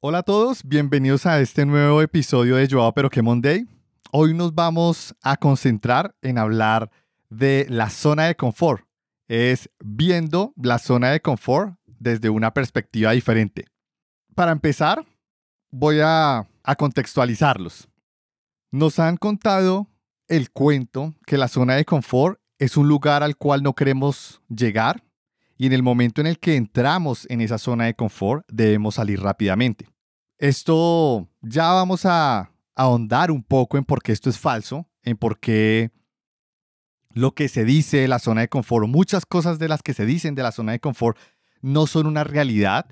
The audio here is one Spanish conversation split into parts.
Hola a todos, bienvenidos a este nuevo episodio de Joao Pero que Monday. Hoy nos vamos a concentrar en hablar de la zona de confort. Es viendo la zona de confort desde una perspectiva diferente. Para empezar, voy a, a contextualizarlos. Nos han contado el cuento que la zona de confort es un lugar al cual no queremos llegar y en el momento en el que entramos en esa zona de confort debemos salir rápidamente. Esto ya vamos a ahondar un poco en por qué esto es falso, en por qué lo que se dice de la zona de confort, muchas cosas de las que se dicen de la zona de confort no son una realidad,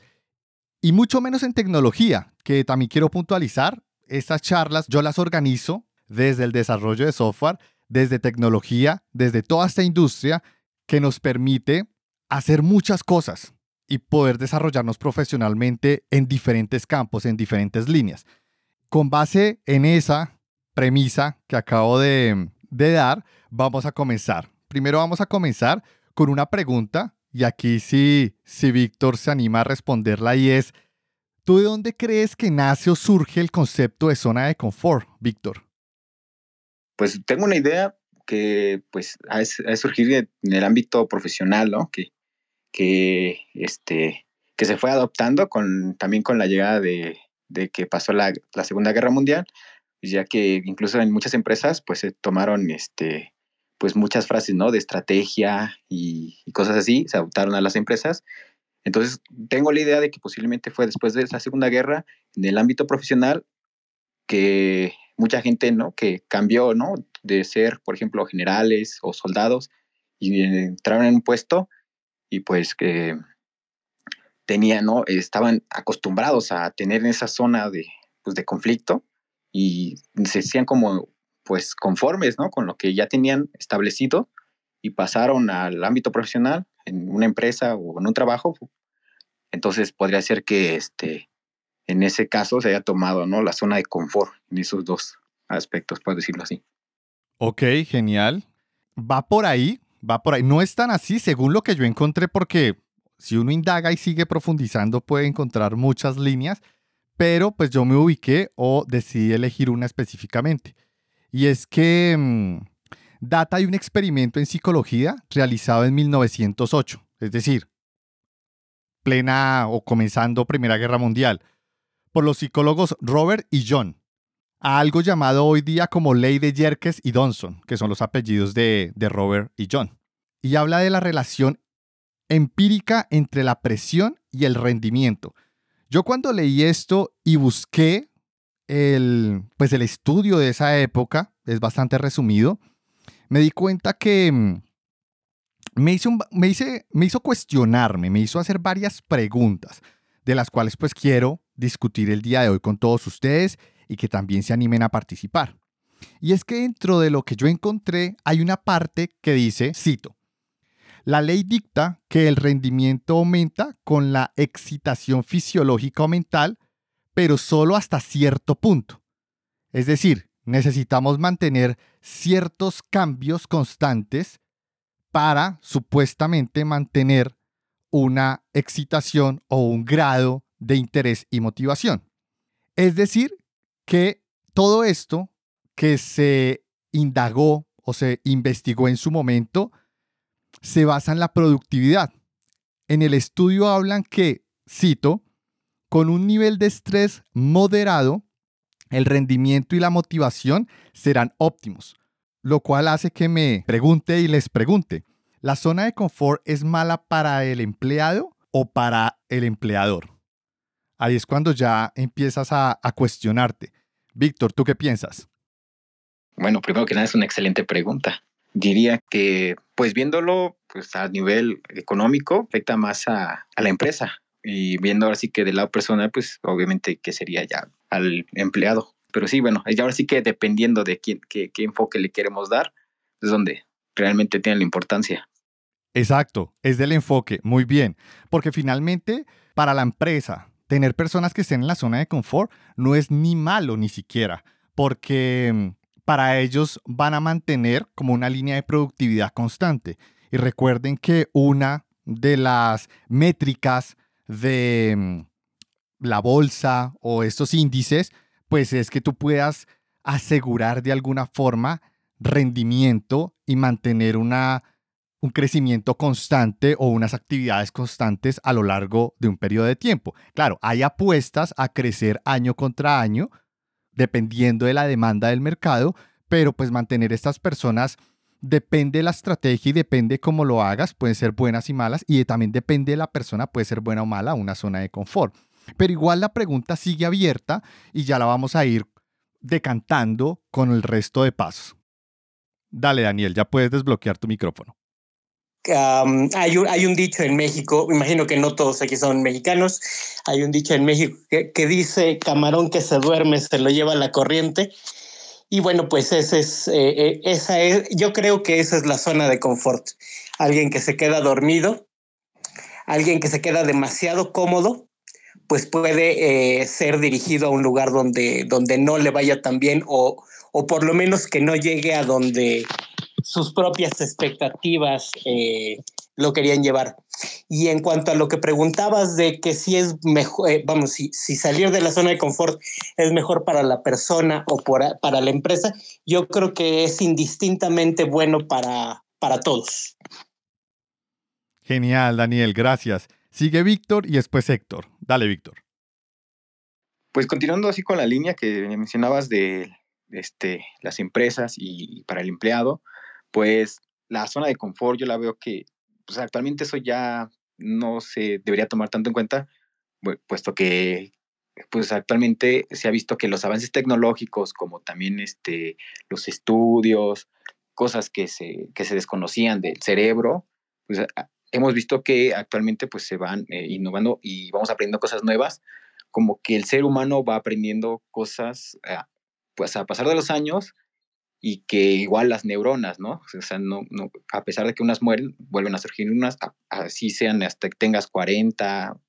y mucho menos en tecnología, que también quiero puntualizar. Estas charlas yo las organizo desde el desarrollo de software, desde tecnología, desde toda esta industria que nos permite hacer muchas cosas y poder desarrollarnos profesionalmente en diferentes campos, en diferentes líneas. Con base en esa premisa que acabo de, dar, vamos a comenzar. Primero vamos a comenzar con una pregunta y aquí sí, si Víctor se anima a responderla y es, ¿tú de dónde crees que nace o surge el concepto de zona de confort, Víctor? Pues tengo una idea que pues ha, surgido en el ámbito profesional, ¿no? Que que, este, que se fue adoptando con, también con la llegada de, de que pasó la, la, Segunda Guerra Mundial, ya que incluso en muchas empresas pues se tomaron este, pues muchas frases ¿no? de estrategia y, cosas así, se adoptaron a las empresas. Entonces tengo la idea de que posiblemente fue después de la Segunda Guerra, en el ámbito profesional, que mucha gente ¿no? que cambió ¿no? de ser, por ejemplo, generales o soldados y entraron en un puesto y pues que tenían, ¿no? Estaban acostumbrados a tener en esa zona de, pues, de conflicto y se hacían como pues conformes, ¿no? Con lo que ya tenían establecido y pasaron al ámbito profesional en una empresa o en un trabajo. Entonces podría ser que este, en ese caso se haya tomado, ¿no? La zona de confort en esos dos aspectos, por decirlo así. Ok, genial. Va por ahí, va por ahí. No es tan así según lo que yo encontré porque si uno indaga y sigue profundizando puede encontrar muchas líneas, pero pues yo me ubiqué o decidí elegir una específicamente. Y es que mm, data de un experimento en psicología realizado en 1908, es decir, plena o comenzando Primera Guerra Mundial, por los psicólogos Robert y John a algo llamado hoy día como ley de Yerkes y Donson, que son los apellidos de, de Robert y John. Y habla de la relación empírica entre la presión y el rendimiento. Yo cuando leí esto y busqué el, pues el estudio de esa época, es bastante resumido, me di cuenta que mm, me hizo, me, me hizo cuestionarme, me hizo hacer varias preguntas, de las cuales pues quiero discutir el día de hoy con todos ustedes y que también se animen a participar. Y es que dentro de lo que yo encontré hay una parte que dice, cito, la ley dicta que el rendimiento aumenta con la excitación fisiológica o mental, pero solo hasta cierto punto. Es decir, necesitamos mantener ciertos cambios constantes para supuestamente mantener una excitación o un grado de interés y motivación. Es decir, que todo esto que se indagó o se investigó en su momento se basa en la productividad. En el estudio hablan que, cito, con un nivel de estrés moderado, el rendimiento y la motivación serán óptimos, lo cual hace que me pregunte y les pregunte, ¿la zona de confort es mala para el empleado o para el empleador? Ahí es cuando ya empiezas a, cuestionarte. Víctor, ¿tú qué piensas? Bueno, primero que nada es una excelente pregunta. Diría que, pues viéndolo pues, a nivel económico, afecta más a, la empresa. Y viendo ahora sí que del lado personal, pues obviamente que sería ya al empleado. Pero sí, bueno, ahora sí que dependiendo de quién, qué, qué enfoque le queremos dar, es donde realmente tiene la importancia. Exacto, es del enfoque, muy bien. Porque finalmente, para la empresa, tener personas que estén en la zona de confort no es ni malo ni siquiera, porque mm, para ellos van a mantener como una línea de productividad constante. Y recuerden que una de las métricas de mm, la bolsa o estos índices, pues es que tú puedas asegurar de alguna forma rendimiento y mantener una, un crecimiento constante o unas actividades constantes a lo largo de un periodo de tiempo. Claro, hay apuestas a crecer año contra año, dependiendo de la demanda del mercado, pero pues mantener estas personas depende de la estrategia y depende cómo lo hagas, pueden ser buenas y malas, y también depende de la persona, puede ser buena o mala, una zona de confort. Pero igual la pregunta sigue abierta y ya la vamos a ir decantando con el resto de pasos. Dale, Daniel, ya puedes desbloquear tu micrófono. Hay, un, hay, un, dicho en México, imagino que no todos aquí son mexicanos, hay un dicho en México que, dice, camarón que se duerme se lo lleva la corriente. Y bueno, pues ese es, eh, eh, esa es, yo creo que esa es la zona de confort. Alguien que se queda dormido, alguien que se queda demasiado cómodo pues puede eh, ser dirigido a un lugar donde, donde no le vaya tan bien o, o por lo menos que no llegue a donde sus propias expectativas eh, lo querían llevar. Y en cuanto a lo que preguntabas de que si es mejor, eh, vamos, si, si, salir de la zona de confort es mejor para la persona o para la empresa, yo creo que es indistintamente bueno para, para todos. Genial, Daniel, gracias. Sigue Víctor y después Héctor. Dale, Víctor. Pues continuando así con la línea que mencionabas de este, las empresas y para el empleado, pues la zona de confort yo la veo que pues actualmente eso ya no se debería tomar tanto en cuenta, puesto que pues actualmente se ha visto que los avances tecnológicos, como también este, los estudios, cosas que se, que se desconocían del cerebro, pues hemos visto que actualmente pues se van eh, innovando y vamos aprendiendo cosas nuevas, como que el ser humano va aprendiendo cosas ah, pues a pasar de los años y que igual las neuronas, ¿no? O sea, no, no, a pesar de que unas mueren, vuelven a surgir unas, así sean hasta que tengas 40,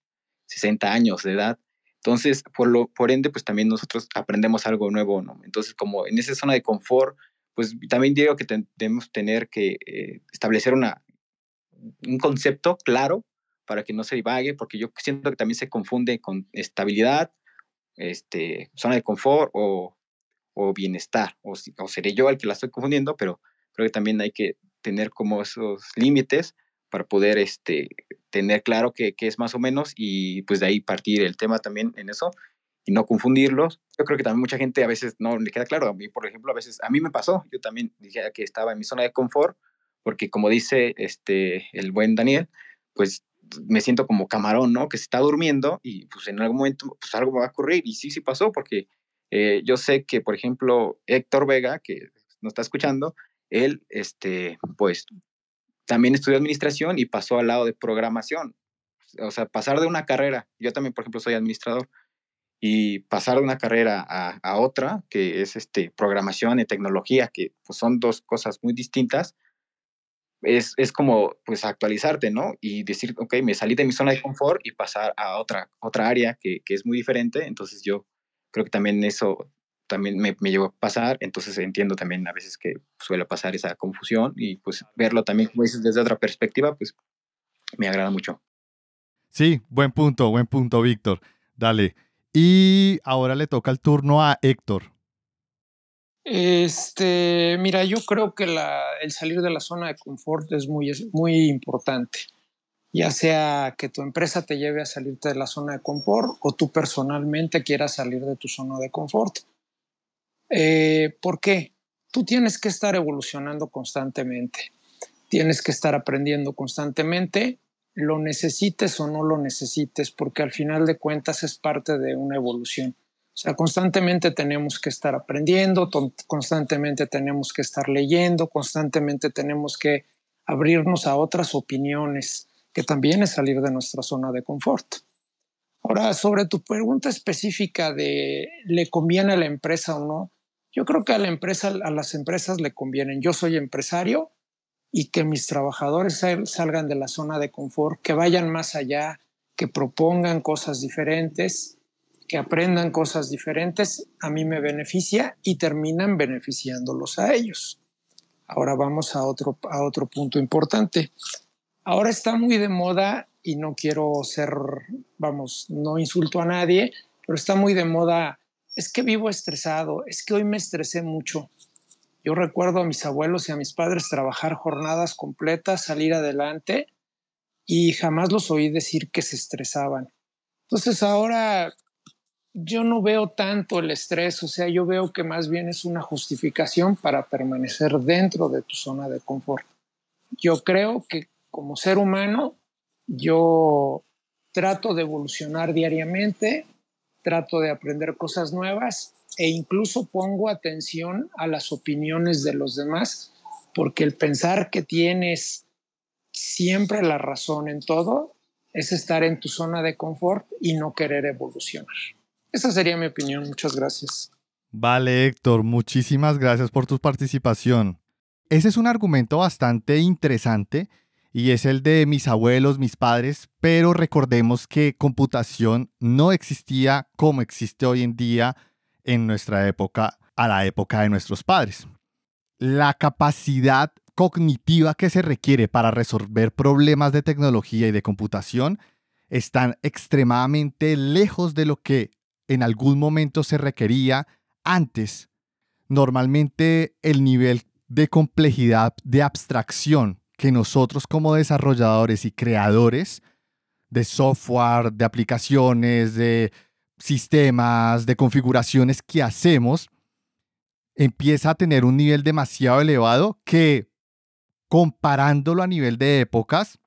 60 años de edad. Entonces, por, lo, por ende, pues también nosotros aprendemos algo nuevo, ¿no? Entonces, como en esa zona de confort, pues también digo que debemos tener que eh, establecer una, un concepto claro para que no se divague, porque yo siento que también se confunde con estabilidad, este, zona de confort o, o bienestar, o, o, seré yo el que la estoy confundiendo, pero creo que también hay que tener como esos límites para poder este, tener claro qué, es más o menos y pues de ahí partir el tema también en eso y no confundirlos. Yo creo que también mucha gente a veces no le queda claro. A mí, por ejemplo, a veces, a mí me pasó, yo también dije que estaba en mi zona de confort, porque como dice este, el buen Daniel, pues me siento como camarón, ¿no? Que se está durmiendo y pues en algún momento pues algo va a ocurrir y sí, sí pasó porque eh, yo sé que, por ejemplo, Héctor Vega, que nos está escuchando, él, este, pues también estudió administración y pasó al lado de programación. O sea, pasar de una carrera, yo también, por ejemplo, soy administrador, y pasar de una carrera a, otra, que es este, programación y tecnología, que pues, son dos cosas muy distintas, es, es, como pues actualizarte, ¿no? Y decir, ok, me salí de mi zona de confort y pasar a otra, otra área que, que es muy diferente. Entonces yo creo que también eso también me, me llevó a pasar. Entonces entiendo también a veces que suele pasar esa confusión y pues verlo también, como dices, desde otra perspectiva, pues me agrada mucho. Sí, buen punto, buen punto, Víctor. Dale. Y ahora le toca el turno a Héctor. Este, mira, yo creo que el salir de la zona de confort es muy, muy importante. Ya sea que tu empresa te lleve a salirte de la zona de confort o tú personalmente quieras salir de tu zona de confort. Eh, ¿Por qué? Tú tienes que estar evolucionando constantemente. Tienes que estar aprendiendo constantemente, lo necesites o no lo necesites, porque al final de cuentas es parte de una evolución. O sea, constantemente tenemos que estar aprendiendo, constantemente tenemos que estar leyendo, constantemente tenemos que abrirnos a otras opiniones, que también es salir de nuestra zona de confort. Ahora, sobre tu pregunta específica de ¿le conviene a la empresa o no? Yo creo que a la empresa, a las empresas le convienen. Yo soy empresario y que mis trabajadores salgan de la zona de confort, que vayan más allá, que propongan cosas diferentes que aprendan cosas diferentes, a mí me beneficia y terminan beneficiándolos a ellos. Ahora vamos a otro, a otro punto importante. Ahora está muy de moda y no quiero ser, vamos, no insulto a nadie, pero está muy de moda, es que vivo estresado, es que hoy me estresé mucho. Yo recuerdo a mis abuelos y a mis padres trabajar jornadas completas, salir adelante y jamás los oí decir que se estresaban. Entonces ahora yo no veo tanto el estrés, o sea, yo veo que más bien es una justificación para permanecer dentro de tu zona de confort. Yo creo que como ser humano, yo trato de evolucionar diariamente, trato de aprender cosas nuevas e incluso pongo atención a las opiniones de los demás, porque el pensar que tienes siempre la razón en todo es estar en tu zona de confort y no querer evolucionar. Esa sería mi opinión. Muchas gracias. Vale, Héctor, muchísimas gracias por tu participación. Ese es un argumento bastante interesante y es el de mis abuelos, mis padres, pero recordemos que computación no existía como existe hoy en día en nuestra época, a la época de nuestros padres. La capacidad cognitiva que se requiere para resolver problemas de tecnología y de computación están extremadamente lejos de lo que en algún momento se requería antes. Normalmente el nivel de complejidad de abstracción que nosotros como desarrolladores y creadores de software, de aplicaciones, de sistemas, de configuraciones que hacemos, empieza a tener un nivel demasiado elevado que comparándolo a nivel de épocas,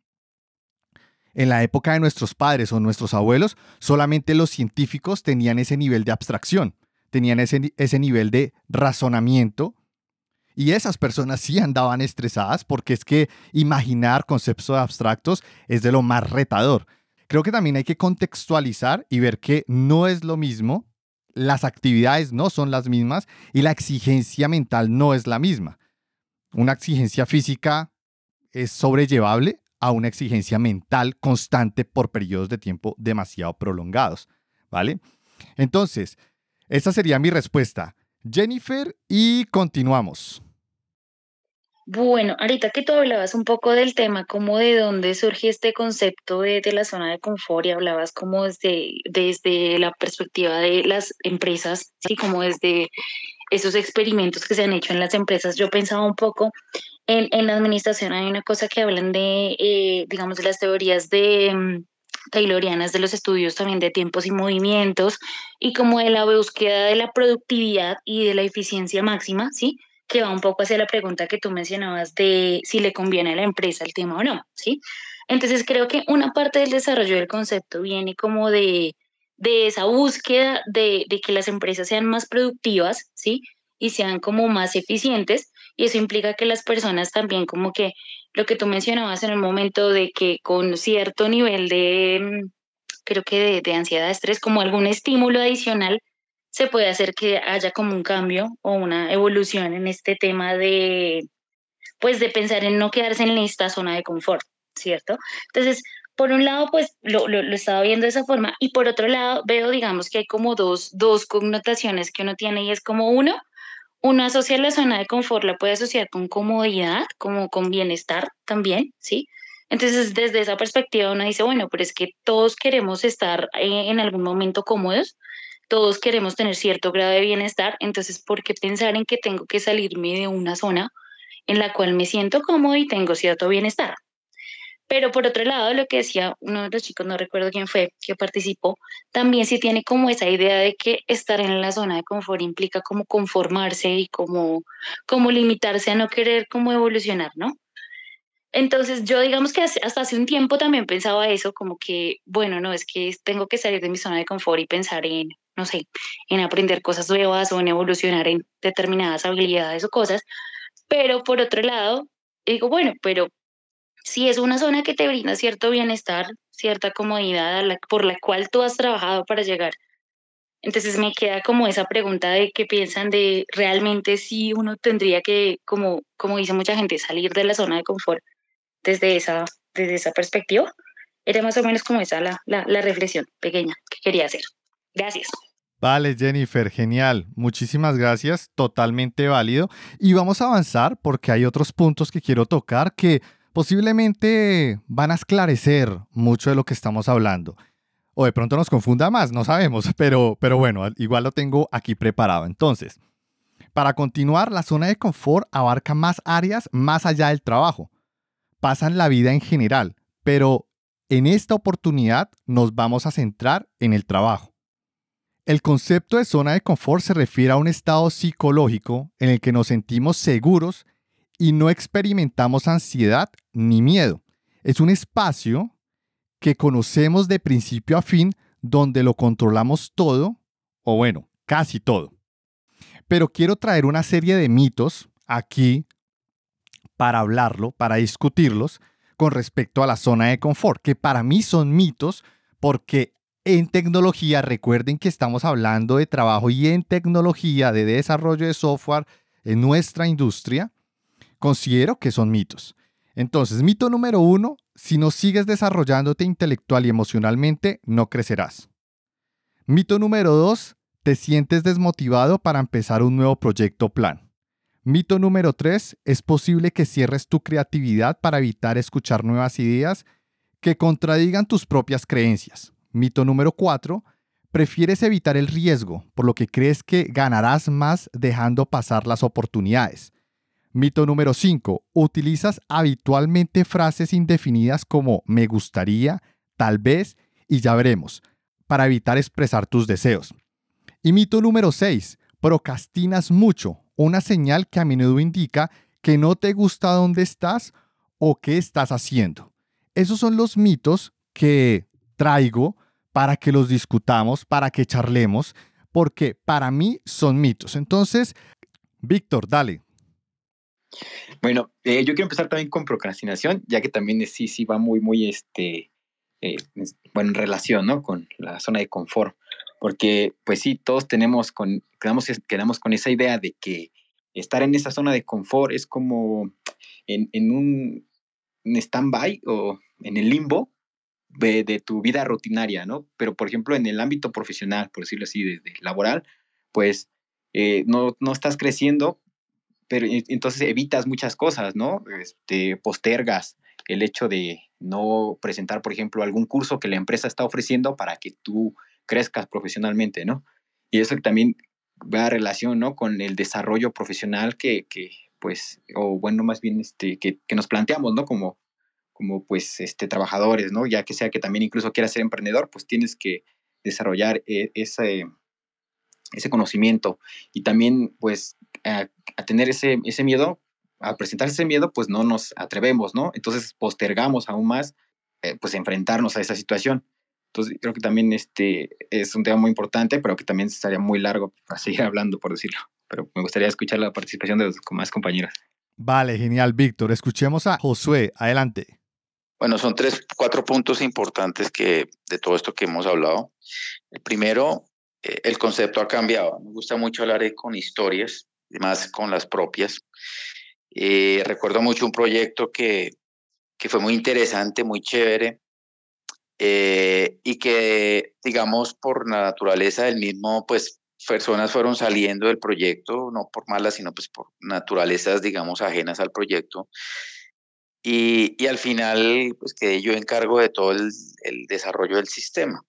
en la época de nuestros padres o nuestros abuelos, solamente los científicos tenían ese nivel de abstracción, tenían ese, ese nivel de razonamiento. Y esas personas sí andaban estresadas porque es que imaginar conceptos abstractos es de lo más retador. Creo que también hay que contextualizar y ver que no es lo mismo, las actividades no son las mismas y la exigencia mental no es la misma una exigencia física es sobrellevable a una exigencia mental constante por periodos de tiempo demasiado prolongados, ¿vale? Entonces, esa sería mi respuesta. Jennifer, y continuamos. Bueno, ahorita que tú hablabas un poco del tema, como de dónde surge este concepto de, la zona de confort y hablabas como desde, desde la perspectiva de las empresas, y como desde esos experimentos que se han hecho en las empresas, yo pensaba un poco en, en la administración, hay una cosa que hablan de, eh, digamos, de las teorías de mm, taylorianas de los estudios también de tiempos y movimientos y como de la búsqueda de la productividad y de la eficiencia máxima, ¿sí? Que va un poco hacia la pregunta que tú mencionabas de si le conviene a la empresa el tema o no, ¿sí? Entonces creo que una parte del desarrollo del concepto viene como de de esa búsqueda de, que las empresas sean más productivas, ¿sí? Y sean como más eficientes. Y eso implica que las personas también como que lo que tú mencionabas en el momento de que con cierto nivel de, mm, creo que de, de ansiedad, estrés, como algún estímulo adicional, se puede hacer que haya como un cambio o una evolución en este tema de, pues de pensar en no quedarse en esta zona de confort, ¿cierto? Entonces, por un lado, pues lo, lo, lo, estaba viendo de esa forma y por otro lado veo, digamos, que hay como dos, dos connotaciones que uno tiene y es como uno, uno asocia la zona de confort, la puede asociar con comodidad, como con bienestar también, ¿sí? Entonces, desde esa perspectiva uno dice, bueno, pero es que todos queremos estar en algún momento cómodos, todos queremos tener cierto grado de bienestar, entonces, ¿por qué pensar en que tengo que salirme de una zona en la cual me siento cómodo y tengo cierto bienestar? Pero por otro lado, lo que decía uno de los chicos, no recuerdo quién fue, que participó, también sí tiene como esa idea de que estar en la zona de confort implica como conformarse y como, como limitarse a no querer como evolucionar, ¿no? Entonces yo digamos que hasta hace un tiempo también pensaba eso, como que, bueno, no, es que tengo que salir de mi zona de confort y pensar en, no sé, en aprender cosas nuevas o en evolucionar en determinadas habilidades o cosas. Pero por otro lado, digo, bueno, pero si es una zona que te brinda cierto bienestar, cierta comodidad por la cual tú has trabajado para llegar. Entonces me queda como esa pregunta de qué piensan de realmente si uno tendría que, como, como dice mucha gente, salir de la zona de confort desde esa, desde esa perspectiva. Era más o menos como esa la, la, la reflexión pequeña que quería hacer. Gracias. Vale, Jennifer, genial. Muchísimas gracias, totalmente válido. Y vamos a avanzar porque hay otros puntos que quiero tocar que posiblemente van a esclarecer mucho de lo que estamos hablando. O de pronto nos confunda más, no sabemos, pero, pero bueno, igual lo tengo aquí preparado. Entonces, para continuar, la zona de confort abarca más áreas más allá del trabajo. Pasan la vida en general, pero en esta oportunidad nos vamos a centrar en el trabajo. El concepto de zona de confort se refiere a un estado psicológico en el que nos sentimos seguros y no experimentamos ansiedad ni miedo. Es un espacio que conocemos de principio a fin donde lo controlamos todo, o bueno, casi todo. Pero quiero traer una serie de mitos aquí para hablarlo, para discutirlos con respecto a la zona de confort, que para mí son mitos porque en tecnología, recuerden que estamos hablando de trabajo y en tecnología, de desarrollo de software en nuestra industria, considero que son mitos. Entonces, mito número uno, si no sigues desarrollándote intelectual y emocionalmente, no crecerás. Mito número dos, te sientes desmotivado para empezar un nuevo proyecto o plan. Mito número tres, es posible que cierres tu creatividad para evitar escuchar nuevas ideas que contradigan tus propias creencias. Mito número cuatro, prefieres evitar el riesgo, por lo que crees que ganarás más dejando pasar las oportunidades. Mito número 5. Utilizas habitualmente frases indefinidas como me gustaría, tal vez y ya veremos, para evitar expresar tus deseos. Y mito número 6. Procrastinas mucho, una señal que a menudo indica que no te gusta dónde estás o qué estás haciendo. Esos son los mitos que traigo para que los discutamos, para que charlemos, porque para mí son mitos. Entonces, Víctor, dale, bueno, eh, yo quiero empezar también con procrastinación, ya que también sí, sí va muy, muy, este, eh, bueno, en relación, ¿no? Con la zona de confort, porque pues sí, todos tenemos con, quedamos, quedamos con esa idea de que estar en esa zona de confort es como en, en un, stand-by o en el limbo de, de, tu vida rutinaria, ¿no? Pero, por ejemplo, en el ámbito profesional, por decirlo así, de, laboral, pues eh, no, no estás creciendo pero entonces evitas muchas cosas, ¿no? Este, postergas el hecho de no presentar, por ejemplo, algún curso que la empresa está ofreciendo para que tú crezcas profesionalmente, ¿no? Y eso también va a relación, ¿no? Con el desarrollo profesional que, que pues, o bueno, más bien, este, que, que, nos planteamos, ¿no? Como, como, pues, este, trabajadores, ¿no? Ya que sea que también incluso quieras ser emprendedor, pues tienes que desarrollar e, ese, ese conocimiento y también, pues, a, tener ese, ese miedo, a presentar ese miedo, pues no nos atrevemos, ¿no? Entonces postergamos aún más, eh, pues enfrentarnos a esa situación. Entonces creo que también este es un tema muy importante, pero que también estaría muy largo para seguir hablando, por decirlo. Pero me gustaría escuchar la participación de los más compañeros. Vale, genial, Víctor. Escuchemos a Josué. Adelante. Bueno, son tres, cuatro puntos importantes que de todo esto que hemos hablado. El primero, eh, el concepto ha cambiado. Me gusta mucho hablar con historias más con las propias. Eh, recuerdo mucho un proyecto que, que fue muy interesante, muy chévere, eh, y que, digamos, por la naturaleza del mismo, pues personas fueron saliendo del proyecto, no por malas, sino pues por naturalezas, digamos, ajenas al proyecto. Y, al final, pues quedé yo en cargo de todo el, desarrollo del sistema.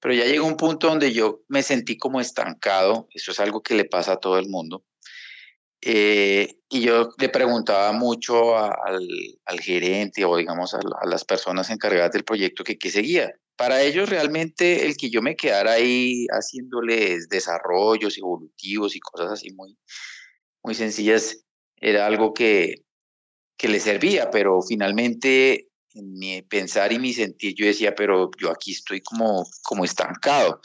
Pero ya llegó un punto donde yo me sentí como estancado, eso es algo que le pasa a todo el mundo, eh, y yo le preguntaba mucho al, al, gerente o digamos a, las personas encargadas del proyecto que qué seguía. Para ellos realmente el que yo me quedara ahí haciéndoles desarrollos evolutivos y cosas así muy, muy sencillas era algo que, que les servía, pero finalmente en mi pensar y mi sentir yo decía, pero yo aquí estoy como, como estancado.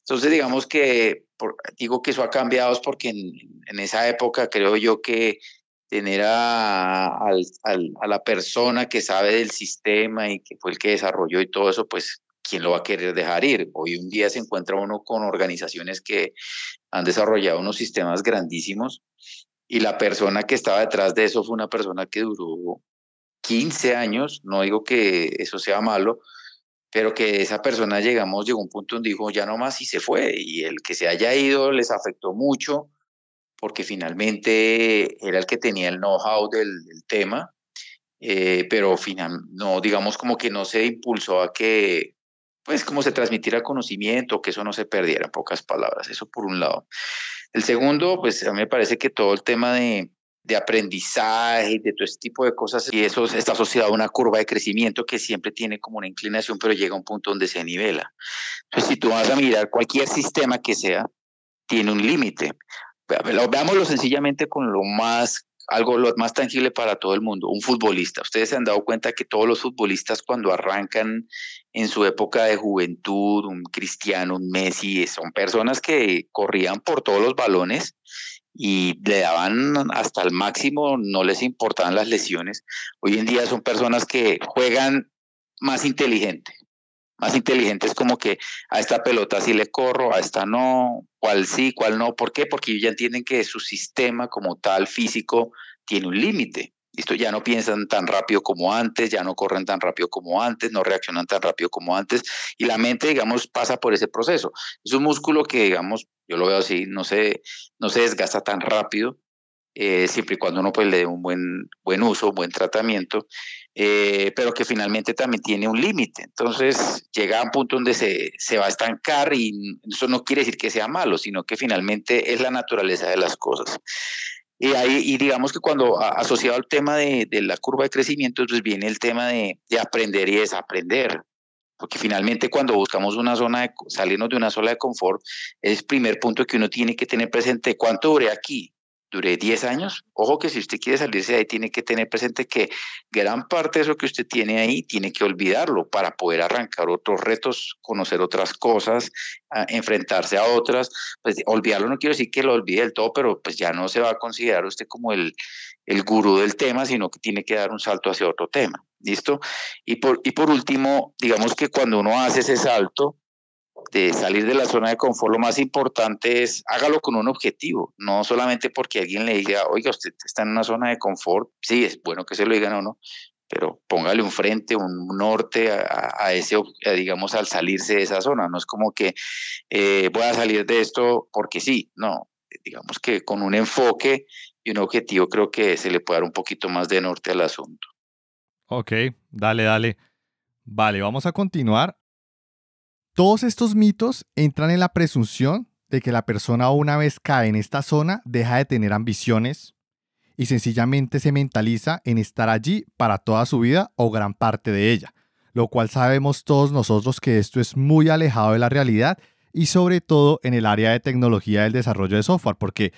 Entonces digamos que digo que eso ha cambiado es porque en, esa época creo yo que tener a, a, la persona que sabe del sistema y que fue el que desarrolló y todo eso, pues, ¿quién lo va a querer dejar ir? Hoy un día se encuentra uno con organizaciones que han desarrollado unos sistemas grandísimos y la persona que estaba detrás de eso fue una persona que duró 15 años, no digo que eso sea malo, pero que esa persona llegamos, llegó un punto donde dijo ya no más y se fue, y el que se haya ido les afectó mucho, porque finalmente era el que tenía el know-how del, tema, eh, pero final, no, digamos como que no se impulsó a que, pues como se transmitiera conocimiento, que eso no se perdiera, en pocas palabras, eso por un lado. El segundo, pues a mí me parece que todo el tema de, de aprendizaje, de todo ese tipo de cosas, y eso está asociado a una curva de crecimiento que siempre tiene como una inclinación, pero llega a un punto donde se nivela. Entonces, si tú vas a mirar cualquier sistema que sea, tiene un límite. Veámoslo sencillamente con lo más algo más tangible para todo el mundo, un futbolista. Ustedes se han dado cuenta que todos los futbolistas cuando arrancan en su época de juventud, un Cristiano, un Messi, son personas que corrían por todos los balones y le daban hasta el máximo, no les importaban las lesiones. Hoy en día son personas que juegan más inteligente, más inteligentes como que a esta pelota sí le corro, a esta no, cuál sí, cuál no. ¿Por qué? Porque ya entienden que su sistema como tal físico tiene un límite. Esto ya no piensan tan rápido como antes, ya no corren tan rápido como antes, no reaccionan tan rápido como antes y la mente, digamos, pasa por ese proceso. Es un músculo que, digamos, yo lo veo así, no se, no se desgasta tan rápido, eh, siempre y cuando uno pues, le dé un buen, buen uso, un buen tratamiento. Eh, pero que finalmente también tiene un límite. Entonces llega a un punto donde se, se, va a estancar y eso no quiere decir que sea malo, sino que finalmente es la naturaleza de las cosas. Y, ahí, y digamos que cuando asociado al tema de, de, la curva de crecimiento, pues viene el tema de, de aprender y desaprender. Porque finalmente cuando buscamos una zona de salirnos de una zona de confort, es el primer punto que uno tiene que tener presente, ¿cuánto duré aquí? Duré 10 años. Ojo que si usted quiere salirse de ahí, tiene que tener presente que gran parte de eso que usted tiene ahí, tiene que olvidarlo para poder arrancar otros retos, conocer otras cosas, enfrentarse a otras. Pues olvidarlo no quiero decir que lo olvide del todo, pero pues ya no se va a considerar usted como el, el gurú del tema, sino que tiene que dar un salto hacia otro tema. ¿Listo? Y por, y por último, digamos que cuando uno hace ese salto, de salir de la zona de confort, lo más importante es hágalo con un objetivo, no solamente porque alguien le diga, oiga, usted está en una zona de confort, sí, es bueno que se lo digan o no, pero póngale un frente, un norte a, ese, digamos, al salirse de esa zona. No es como que eh, voy a salir de esto porque sí, no. Digamos que con un enfoque y un objetivo creo que se le puede dar un poquito más de norte al asunto. Ok, dale, dale. Vale, vamos a continuar. Todos estos mitos entran en la presunción de que la persona una vez cae en esta zona deja de tener ambiciones y sencillamente se mentaliza en estar allí para toda su vida o gran parte de ella, lo cual sabemos todos nosotros que esto es muy alejado de la realidad y sobre todo en el área de tecnología del desarrollo de software, porque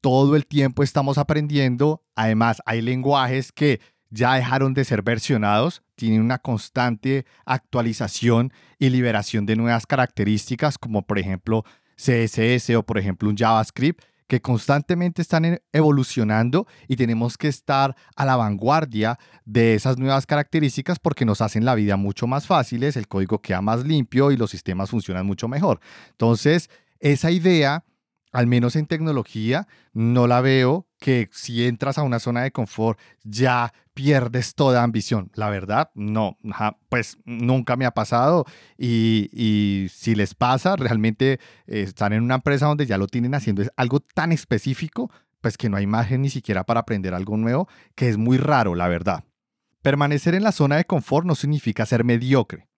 todo el tiempo estamos aprendiendo, además hay lenguajes que ya dejaron de ser versionados, tienen una constante actualización y liberación de nuevas características, como por ejemplo CSS o por ejemplo un JavaScript, que constantemente están evolucionando y tenemos que estar a la vanguardia de esas nuevas características porque nos hacen la vida mucho más fáciles, el código queda más limpio y los sistemas funcionan mucho mejor. Entonces, esa idea al menos en tecnología, no la veo que si entras a una zona de confort ya pierdes toda ambición. La verdad, no, pues nunca me ha pasado y, si les pasa, realmente eh, están en una empresa donde ya lo tienen haciendo es algo tan específico, pues que no hay margen ni siquiera para aprender algo nuevo, que es muy raro, la verdad. Permanecer en la zona de confort no significa ser mediocre.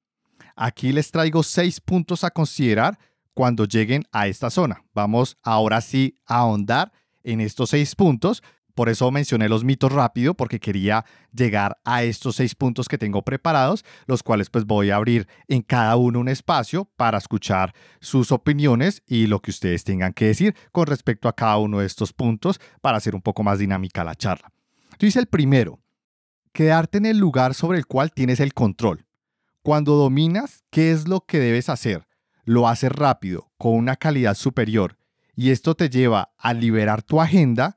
Aquí les traigo seis puntos a considerar cuando lleguen a esta zona. Vamos ahora sí a ahondar en estos seis puntos. Por eso mencioné los mitos rápido, porque quería llegar a estos seis puntos que tengo preparados, los cuales pues voy a abrir en cada uno un espacio para escuchar sus opiniones y lo que ustedes tengan que decir con respecto a cada uno de estos puntos para hacer un poco más dinámica la charla. Dice el primero, quedarte en el lugar sobre el cual tienes el control. Cuando dominas qué es lo que debes hacer, lo haces rápido, con una calidad superior, y esto te lleva a liberar tu agenda,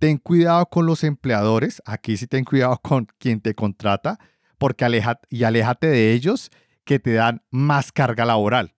ten cuidado con los empleadores, aquí sí ten cuidado con quien te contrata, porque aleja, y aléjate de ellos que te dan más carga laboral.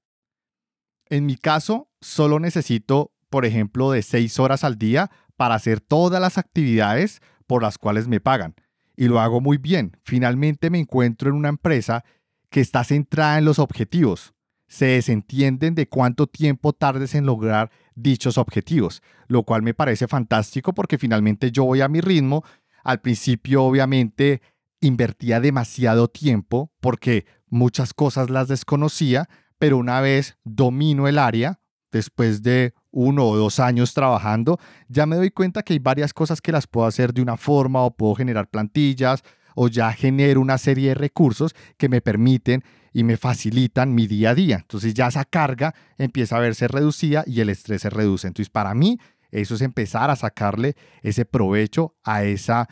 En mi caso, solo necesito, por ejemplo, de seis horas al día para hacer todas las actividades por las cuales me pagan. Y lo hago muy bien. Finalmente me encuentro en una empresa que está centrada en los objetivos se desentienden de cuánto tiempo tardes en lograr dichos objetivos, lo cual me parece fantástico porque finalmente yo voy a mi ritmo. Al principio, obviamente, invertía demasiado tiempo porque muchas cosas las desconocía, pero una vez domino el área, después de uno o dos años trabajando, ya me doy cuenta que hay varias cosas que las puedo hacer de una forma o puedo generar plantillas o ya genero una serie de recursos que me permiten y me facilitan mi día a día. Entonces ya esa carga empieza a verse reducida y el estrés se reduce. Entonces para mí eso es empezar a sacarle ese provecho a esa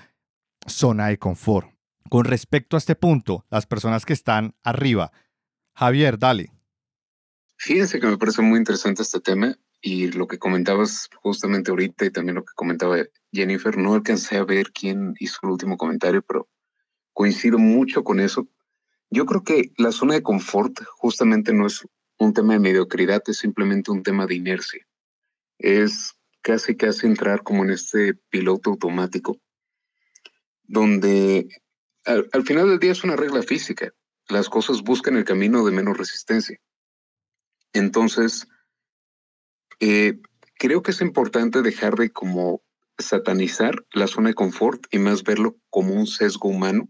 zona de confort. Con respecto a este punto, las personas que están arriba, Javier, dale. Fíjense que me parece muy interesante este tema y lo que comentabas justamente ahorita y también lo que comentaba Jennifer, no alcancé a ver quién hizo el último comentario, pero coincido mucho con eso. Yo creo que la zona de confort justamente no es un tema de mediocridad, es simplemente un tema de inercia. Es casi casi entrar como en este piloto automático, donde al, al final del día es una regla física. Las cosas buscan el camino de menos resistencia. Entonces, eh, creo que es importante dejar de como satanizar la zona de confort y más verlo como un sesgo humano,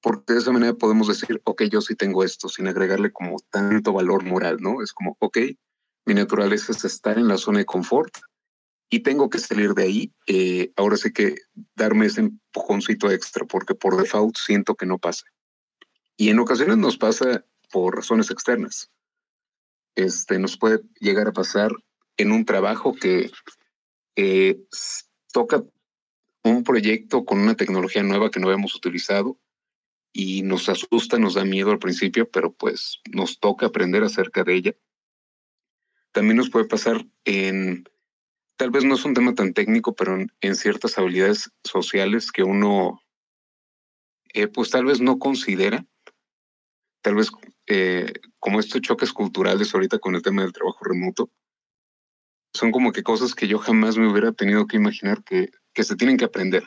porque de esa manera podemos decir, ok, yo sí tengo esto, sin agregarle como tanto valor moral, ¿no? Es como, ok, mi naturaleza es estar en la zona de confort y tengo que salir de ahí. Eh, ahora sí que darme ese empujoncito extra, porque por default siento que no pasa. Y en ocasiones nos pasa por razones externas este, nos puede llegar a pasar en un trabajo que eh, toca un proyecto con una tecnología nueva que no habíamos utilizado y nos asusta, nos da miedo al principio, pero pues nos toca aprender acerca de ella. También nos puede pasar en, tal vez no es un tema tan técnico, pero en, ciertas habilidades sociales que uno, eh, pues tal vez no considera tal vez eh, como estos choques culturales ahorita con el tema del trabajo remoto, son como que cosas que yo jamás me hubiera tenido que imaginar que, que se tienen que aprender.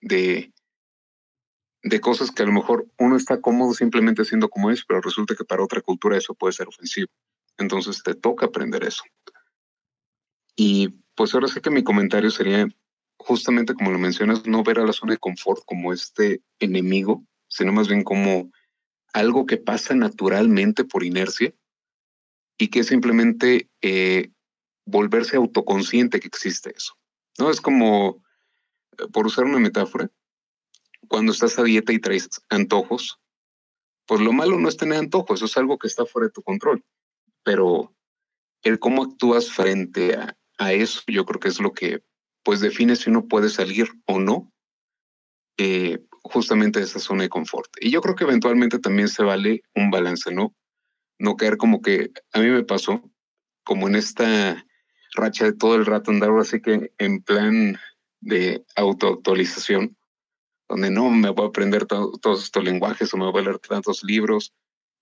De, de cosas que a lo mejor uno está cómodo simplemente siendo como es, pero resulta que para otra cultura eso puede ser ofensivo. Entonces te toca aprender eso. Y pues ahora sé que mi comentario sería justamente como lo mencionas, no ver a la zona de confort como este enemigo, sino más bien como algo que pasa naturalmente por inercia y que simplemente eh, volverse autoconsciente que existe eso. ¿no? Es como, eh, por usar una metáfora, cuando estás a dieta y traes antojos, pues lo malo no es tener antojos, eso es algo que está fuera de tu control. Pero el cómo actúas frente a, eso, yo creo que es lo que pues define si uno puede salir o no eh, justamente esa zona de confort. Y yo creo que eventualmente también se vale un balance, ¿no? No caer como que a mí me pasó, como en esta racha de todo el rato andar así que en plan de autoactualización, donde no me voy a aprender todos estos lenguajes o me voy a leer tantos libros,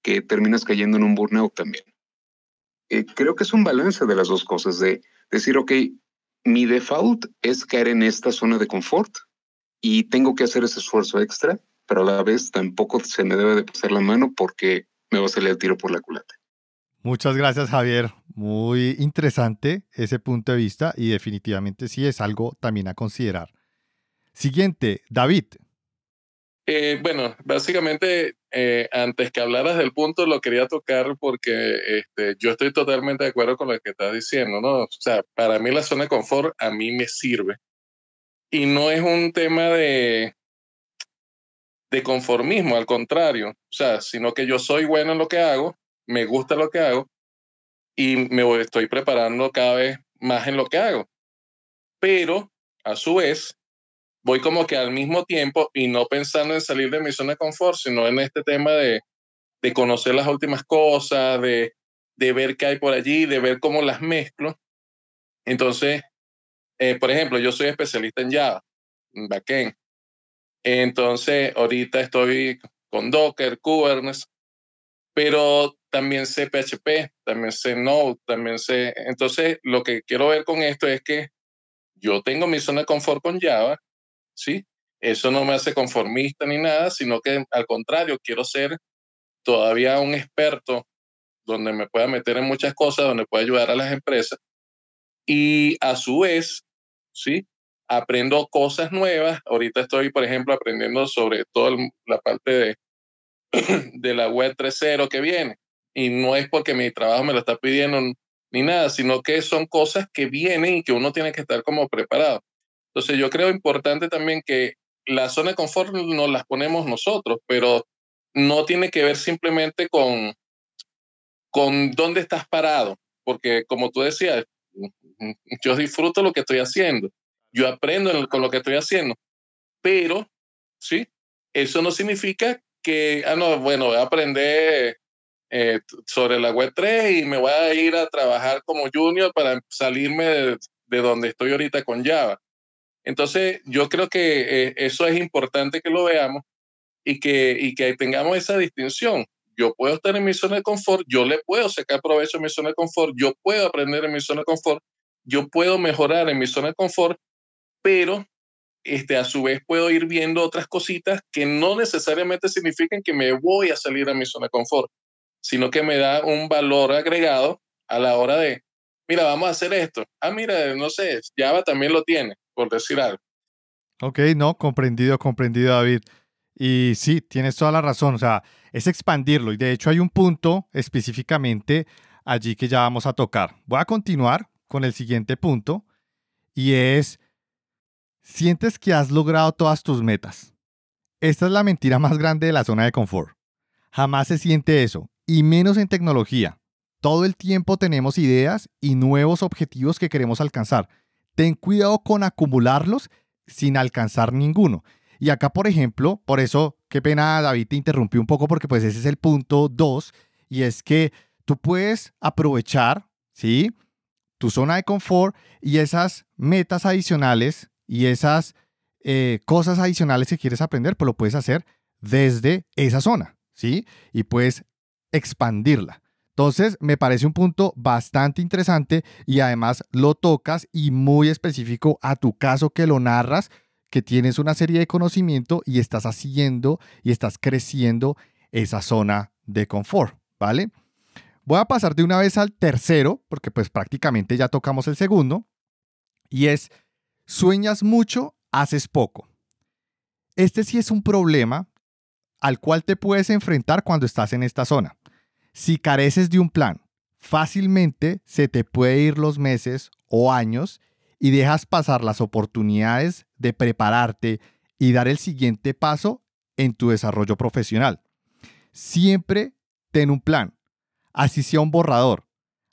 que terminas cayendo en un burnout también. Eh, creo que es un balance de las dos cosas, de decir, ok, mi default es caer en esta zona de confort, y tengo que hacer ese esfuerzo extra, pero a la vez tampoco se me debe de pasar la mano porque me va a salir el tiro por la culata. Muchas gracias, Javier. Muy interesante ese punto de vista y definitivamente sí es algo también a considerar. Siguiente, David. Eh, bueno, básicamente, eh, antes que hablaras del punto, lo quería tocar porque este, yo estoy totalmente de acuerdo con lo que estás diciendo, ¿no? O sea, para mí la zona de confort a mí me sirve y no es un tema de, de conformismo, al contrario, o sea, sino que yo soy bueno en lo que hago, me gusta lo que hago y me estoy preparando cada vez más en lo que hago. Pero, a su vez, voy como que al mismo tiempo y no pensando en salir de mi zona de confort, sino en este tema de, de conocer las últimas cosas, de, de ver qué hay por allí, de ver cómo las mezclo. Entonces, eh, por ejemplo, yo soy especialista en Java, en backend. Entonces, ahorita estoy con Docker, Kubernetes, pero también sé PHP, también sé Node, también sé. Entonces, lo que quiero ver con esto es que yo tengo mi zona de confort con Java, ¿sí? Eso no me hace conformista ni nada, sino que al contrario, quiero ser todavía un experto donde me pueda meter en muchas cosas, donde pueda ayudar a las empresas. Y a su vez, ¿sí? aprendo cosas nuevas. Ahorita estoy, por ejemplo, aprendiendo sobre toda la parte de, de la web 3.0 que viene. Y no es porque mi trabajo me lo está pidiendo ni nada, sino que son cosas que vienen y que uno tiene que estar como preparado. Entonces yo creo importante también que la zona de confort nos las ponemos nosotros, pero no tiene que ver simplemente con, con dónde estás parado, porque como tú decías, yo disfruto lo que estoy haciendo, yo aprendo con lo que estoy haciendo, pero, ¿sí? Eso no significa que, ah, no, bueno, voy a aprender eh, sobre la web 3 y me voy a ir a trabajar como junior para salirme de, de donde estoy ahorita con Java. Entonces, yo creo que eh, eso es importante que lo veamos y que, y que tengamos esa distinción. Yo puedo estar en mi zona de confort, yo le puedo sacar provecho a mi zona de confort, yo puedo aprender en mi zona de confort, yo puedo mejorar en mi zona de confort, pero este, a su vez puedo ir viendo otras cositas que no necesariamente significan que me voy a salir a mi zona de confort, sino que me da un valor agregado a la hora de, mira, vamos a hacer esto. Ah, mira, no sé, Java también lo tiene, por decir. Ok, no, comprendido, comprendido, David. Y sí, tienes toda la razón, o sea, es expandirlo. Y de hecho hay un punto específicamente allí que ya vamos a tocar. Voy a continuar con el siguiente punto y es, sientes que has logrado todas tus metas. Esta es la mentira más grande de la zona de confort. Jamás se siente eso, y menos en tecnología. Todo el tiempo tenemos ideas y nuevos objetivos que queremos alcanzar. Ten cuidado con acumularlos sin alcanzar ninguno. Y acá, por ejemplo, por eso, qué pena, David, te interrumpí un poco porque pues ese es el punto 2 y es que tú puedes aprovechar, ¿sí? Tu zona de confort y esas metas adicionales y esas eh, cosas adicionales que quieres aprender, pues lo puedes hacer desde esa zona, ¿sí? Y puedes expandirla. Entonces, me parece un punto bastante interesante y además lo tocas y muy específico a tu caso que lo narras, que tienes una serie de conocimiento y estás haciendo y estás creciendo esa zona de confort, ¿vale? Voy a pasar de una vez al tercero, porque pues prácticamente ya tocamos el segundo, y es, sueñas mucho, haces poco. Este sí es un problema al cual te puedes enfrentar cuando estás en esta zona. Si careces de un plan, fácilmente se te puede ir los meses o años y dejas pasar las oportunidades de prepararte y dar el siguiente paso en tu desarrollo profesional. Siempre ten un plan, así sea un borrador.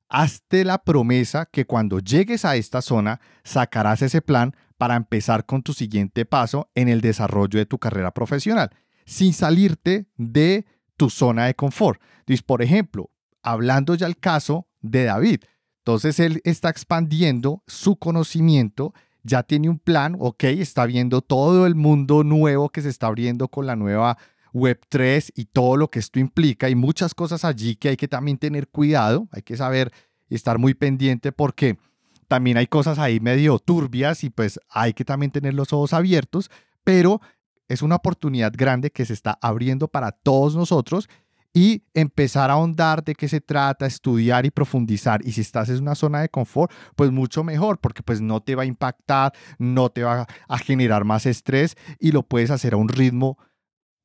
Hazte la promesa que cuando llegues a esta zona sacarás ese plan para empezar con tu siguiente paso en el desarrollo de tu carrera profesional, sin salirte de tu zona de confort. Entonces, por ejemplo, hablando ya el caso de David, entonces él está expandiendo su conocimiento, ya tiene un plan, ok, está viendo todo el mundo nuevo que se está abriendo con la nueva Web 3 y todo lo que esto implica y muchas cosas allí que hay que también tener cuidado, hay que saber estar muy pendiente porque también hay cosas ahí medio turbias y pues hay que también tener los ojos abiertos, pero es una oportunidad grande que se está abriendo para todos nosotros y empezar a ahondar de qué se trata, estudiar y profundizar. Y si estás en una zona de confort, pues mucho mejor, porque pues no te va a impactar, no te va a generar más estrés y lo puedes hacer a un ritmo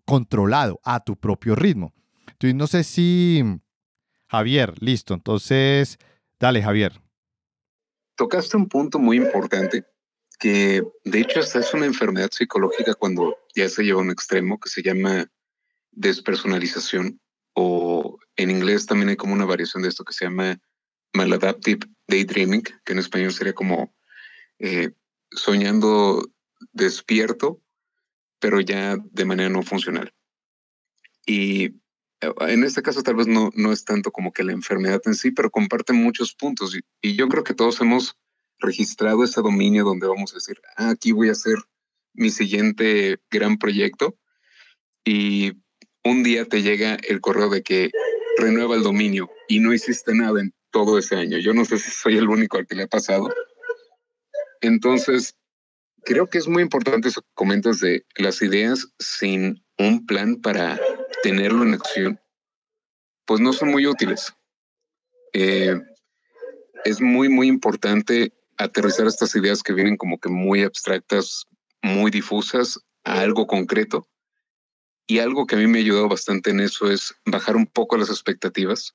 controlado, a tu propio ritmo. Entonces, no sé si... Javier, listo. Entonces, dale, Javier. Tocaste un punto muy importante de hecho esta es una enfermedad psicológica cuando ya se lleva a un extremo que se llama despersonalización o en inglés también hay como una variación de esto que se llama maladaptive daydreaming, que en español sería como eh, soñando despierto, pero ya de manera no funcional. Y eh, en este caso tal vez no, no es tanto como que la enfermedad en sí, pero comparte muchos puntos. y yo creo que todos hemos registrado ese dominio donde vamos a decir, ah, aquí voy a hacer mi siguiente gran proyecto y un día te llega el correo de que renueva el dominio y no hiciste nada en todo ese año. Yo no sé si soy el único al que le ha pasado. Entonces, creo que es muy importante eso que comentas de las ideas sin un plan para tenerlo en acción, pues no son muy útiles. Eh, es muy, muy importante aterrizar estas ideas que vienen como que muy abstractas, muy difusas, a algo concreto. Y algo que a mí me ha ayudado bastante en eso es bajar un poco las expectativas,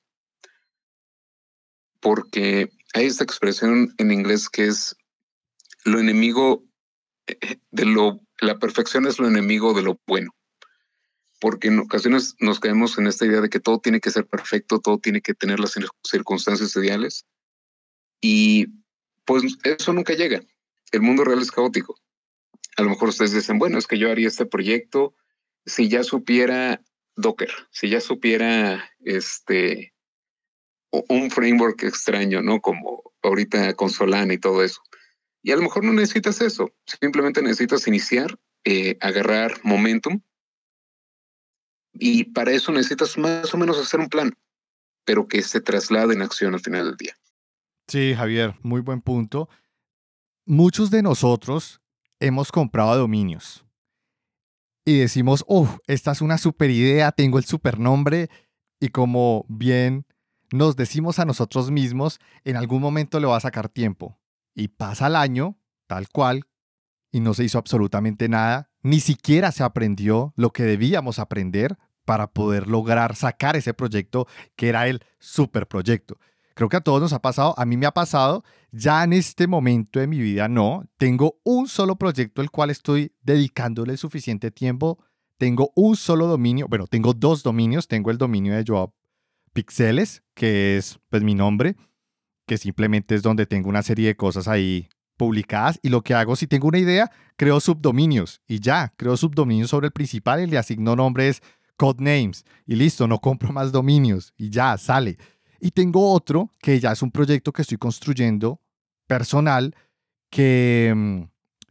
porque hay esta expresión en inglés que es lo enemigo eh, de lo, la perfección es lo enemigo de lo bueno porque en ocasiones nos caemos en esta idea de que todo tiene que ser perfecto, todo tiene que tener las circunstancias ideales. Y pues eso nunca llega. El mundo real es caótico. A lo mejor ustedes dicen, bueno, es que yo haría este proyecto si ya supiera Docker, si ya supiera este un framework extraño, ¿no? Como ahorita con Solana y todo eso. Y a lo mejor no necesitas eso, simplemente necesitas iniciar, eh, agarrar momentum y para eso necesitas más o menos hacer un plan, pero que se traslade en acción al final del día. Sí, Javier, muy buen punto. Muchos de nosotros hemos comprado dominios y decimos, oh, esta es una super idea, tengo el super nombre y como bien nos decimos a nosotros mismos, en algún momento le va a sacar tiempo. Y pasa el año, tal cual, y no se hizo absolutamente nada, ni siquiera se aprendió lo que debíamos aprender para poder lograr sacar ese proyecto que era el superproyecto. Creo que a todos nos ha pasado, a mí me ha pasado, ya en este momento de mi vida no, tengo un solo proyecto al cual estoy dedicándole suficiente tiempo, tengo un solo dominio, bueno, tengo dos dominios, tengo el dominio de Joab Pixeles, que es pues mi nombre, que simplemente es donde tengo una serie de cosas ahí publicadas y lo que hago si tengo una idea, creo subdominios y ya, creo subdominios sobre el principal y le asigno nombres, codenames y listo, no compro más dominios y ya sale. Y tengo otro que ya es un proyecto que estoy construyendo personal que, mm,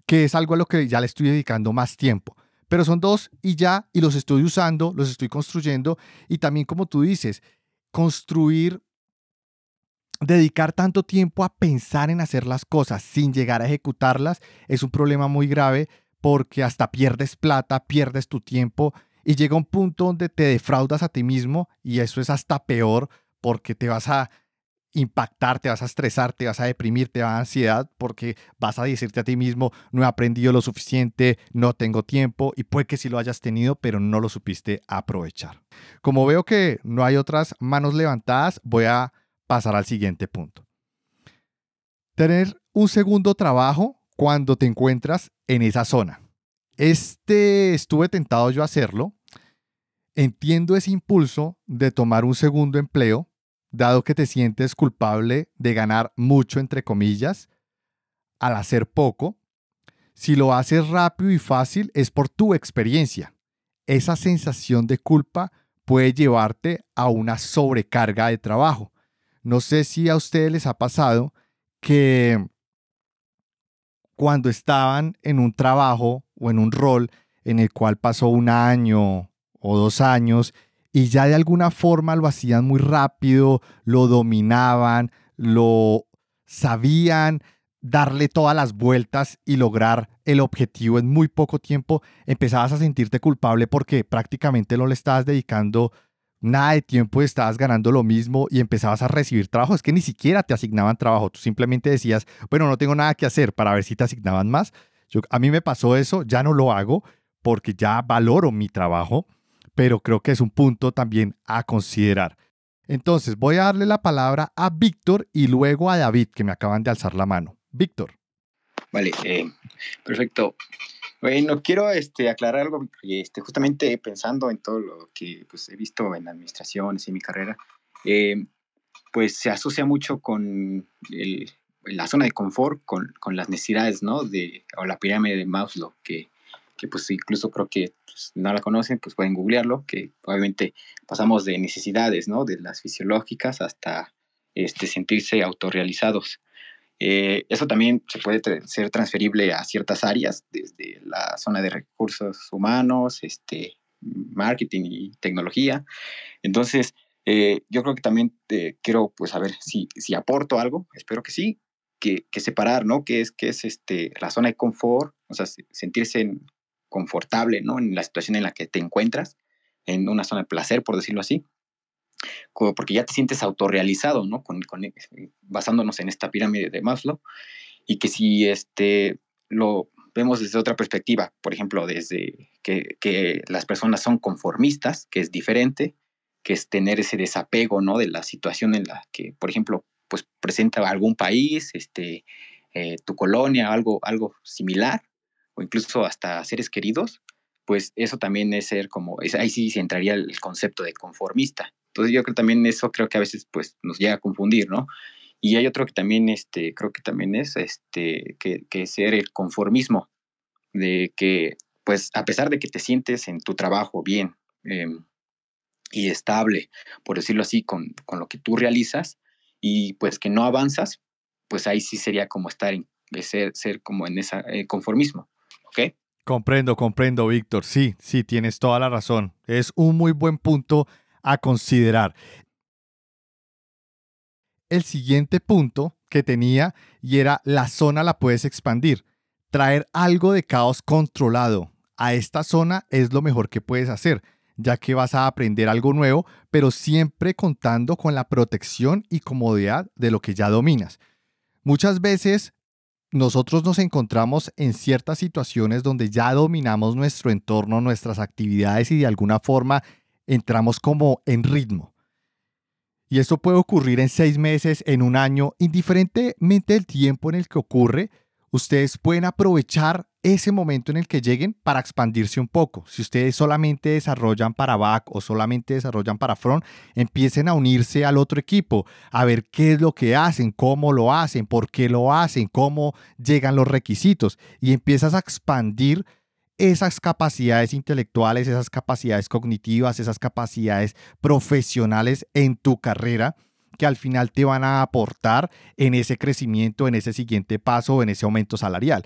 que es algo a lo que ya le estoy dedicando más tiempo. Pero son dos y ya, y los estoy usando, los estoy construyendo y también como tú dices, construir dedicar tanto tiempo a pensar en hacer las cosas sin llegar a ejecutarlas es un problema muy grave porque hasta pierdes plata, pierdes tu tiempo y llega un punto donde te defraudas a ti mismo y eso es hasta peor porque te vas a impactar, te vas a estresar, te vas a deprimir, te va a ansiedad porque vas a decirte a ti mismo, no he aprendido lo suficiente, no tengo tiempo y puede que sí lo hayas tenido, pero no lo supiste aprovechar. Como veo que no hay otras manos levantadas, voy a pasar al siguiente punto. Tener un segundo trabajo cuando te encuentras en esa zona. Este estuve tentado yo a hacerlo. Entiendo ese impulso de tomar un segundo empleo, dado que te sientes culpable de ganar mucho, entre comillas, al hacer poco. Si lo haces rápido y fácil es por tu experiencia. Esa sensación de culpa puede llevarte a una sobrecarga de trabajo. No sé si a ustedes les ha pasado que cuando estaban en un trabajo o en un rol en el cual pasó un año o dos años y ya de alguna forma lo hacían muy rápido, lo dominaban, lo sabían darle todas las vueltas y lograr el objetivo en muy poco tiempo, empezabas a sentirte culpable porque prácticamente no le estabas dedicando nada de tiempo estabas ganando lo mismo y empezabas a recibir trabajo. Es que ni siquiera te asignaban trabajo. Tú simplemente decías, bueno, no tengo nada que hacer para ver si te asignaban más. Yo, a mí me pasó eso, ya no lo hago porque ya valoro mi trabajo, pero creo que es un punto también a considerar. Entonces, voy a darle la palabra a Víctor y luego a David, que me acaban de alzar la mano. Víctor. Vale, eh, perfecto. Bueno, quiero este, aclarar algo, este, justamente pensando en todo lo que pues, he visto en administraciones y en mi carrera, eh, pues se asocia mucho con la zona de confort, con, con, las necesidades, ¿no? De, o la pirámide de Maslow, que, que pues incluso creo que pues, no la conocen, pues pueden googlearlo, que obviamente pasamos de necesidades, ¿no? De las fisiológicas hasta este, sentirse autorrealizados. Eh, eso también se puede ser transferible a ciertas áreas, desde la zona de recursos humanos, este, marketing y tecnología. Entonces, eh, yo creo que también eh, quiero, pues, saber si, si aporto algo, espero que sí, que, separar, ¿no? Que es, que es este, la zona de confort, o sea, sentirse confortable, ¿no? En la situación en la que te encuentras, en una zona de placer, por decirlo así, porque ya te sientes autorrealizado, ¿no? Con, con, eh, basándonos en esta pirámide de Maslow. y que si este, lo vemos desde otra perspectiva, por ejemplo, desde que, que las personas son conformistas, que es diferente, que es tener ese desapego, ¿no? De la situación en la que, por ejemplo, pues presenta algún país, este, eh, tu colonia, algo, algo similar, o incluso hasta seres queridos, pues eso también es ser como, ahí sí se entraría el concepto de conformista. Entonces yo creo también eso creo que a veces pues nos llega a confundir, ¿no? Y hay otro que también, este, creo que también es, este, que, que ser el conformismo, de que, pues, a pesar de que te sientes en tu trabajo bien em, y estable, por decirlo así, con, con, lo que tú realizas, y pues que no avanzas, pues ahí sí sería como estar en, ser, ser como en ese eh, conformismo, ¿ok? Comprendo, comprendo, Víctor. Sí, sí, tienes toda la razón. Es un muy buen punto a considerar el siguiente punto que tenía y era la zona la puedes expandir. Traer algo de caos controlado a esta zona es lo mejor que puedes hacer, ya que vas a aprender algo nuevo, pero siempre contando con la protección y comodidad de lo que ya dominas. Muchas veces nosotros nos encontramos en ciertas situaciones donde ya dominamos nuestro entorno, nuestras actividades y de alguna forma entramos como en ritmo. Y esto puede ocurrir en seis meses, en un año, indiferentemente del tiempo en el que ocurre, ustedes pueden aprovechar ese momento en el que lleguen para expandirse un poco. Si ustedes solamente desarrollan para back o solamente desarrollan para front, empiecen a unirse al otro equipo, a ver qué es lo que hacen, cómo lo hacen, por qué lo hacen, cómo llegan los requisitos y empiezas a expandir esas capacidades intelectuales, esas capacidades cognitivas, esas capacidades profesionales en tu carrera que al final te van a aportar en ese crecimiento, en ese siguiente paso, en ese aumento salarial.